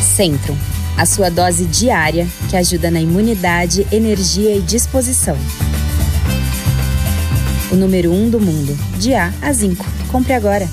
Centrum, a sua dose diária que ajuda na imunidade, energia e disposição. O número 1 um do mundo, de A a Zinco. Compre agora.